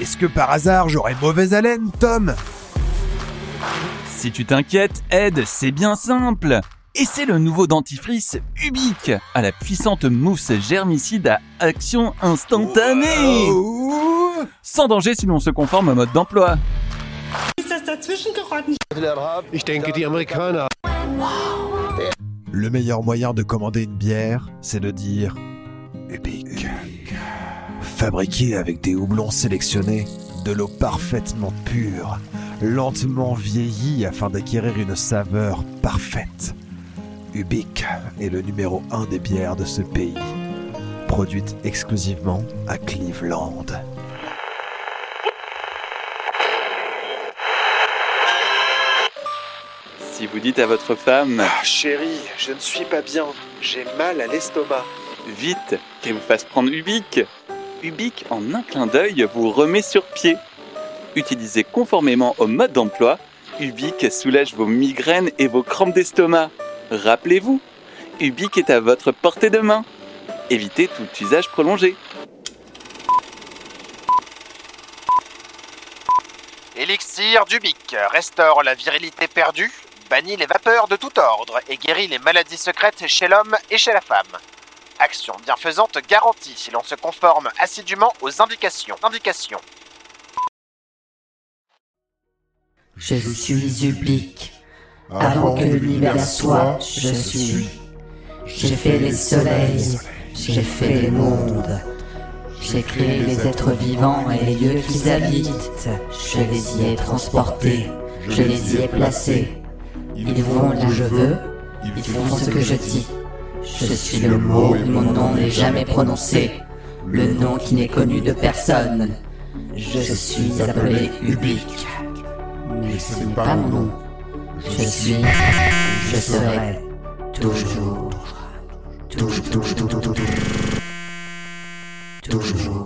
Est-ce que par hasard j'aurais mauvaise haleine, Tom? Si tu t'inquiètes, Ed, c'est bien simple. Et c'est le nouveau dentifrice Ubique, à la puissante mousse germicide à action instantanée. Sans danger si l'on se conforme au mode d'emploi. Le meilleur moyen de commander une bière, c'est de dire Ubique. Fabriqué avec des houblons sélectionnés, de l'eau parfaitement pure, lentement vieillie afin d'acquérir une saveur parfaite. Ubique est le numéro un des bières de ce pays, produite exclusivement à Cleveland. Si vous dites à votre femme, chérie, je ne suis pas bien, j'ai mal à l'estomac. vite, qu'elle vous fasse prendre Ubique. Ubique, en un clin d'œil, vous remet sur pied. Utilisé conformément au mode d'emploi, Ubique soulage vos migraines et vos crampes d'estomac. Rappelez-vous, Ubique est à votre portée de main. Évitez tout usage prolongé. Élixir du bic restaure la virilité perdue, bannit les vapeurs de tout ordre et guérit les maladies secrètes chez l'homme et chez la femme. Action bienfaisante garantie si l'on se conforme assidûment aux indications. Indications. Je suis Ubique. Avant que l'univers soit, je suis. J'ai fait les soleils, j'ai fait les mondes. J'ai créé les êtres vivants et les lieux qu'ils habitent. Je les y ai transportés, je les y ai placés. Ils vont là où je veux, ils font ce que je dis. Je suis le mot et mon nom n'est jamais prononcé. Le nom qui n'est connu de personne. Je suis appelé Ubique. Mais ce n'est pas mon nom. Je suis, je serai, toujours, toujours, toujours, toujours, toujours.